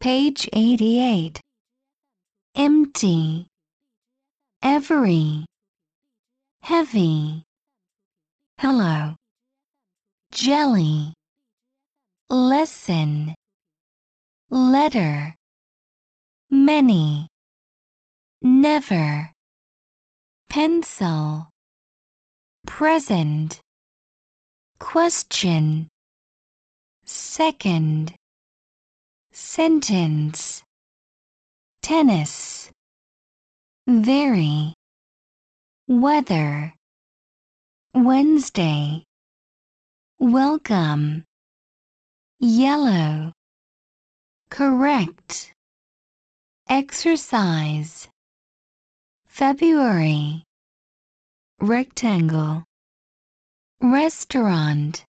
Page 88. Empty. Every. Heavy. Hello. Jelly. Lesson. Letter. Many. Never. Pencil. Present. Question. Second. Sentence. Tennis. Very. Weather. Wednesday. Welcome. Yellow. Correct. Exercise. February. Rectangle. Restaurant.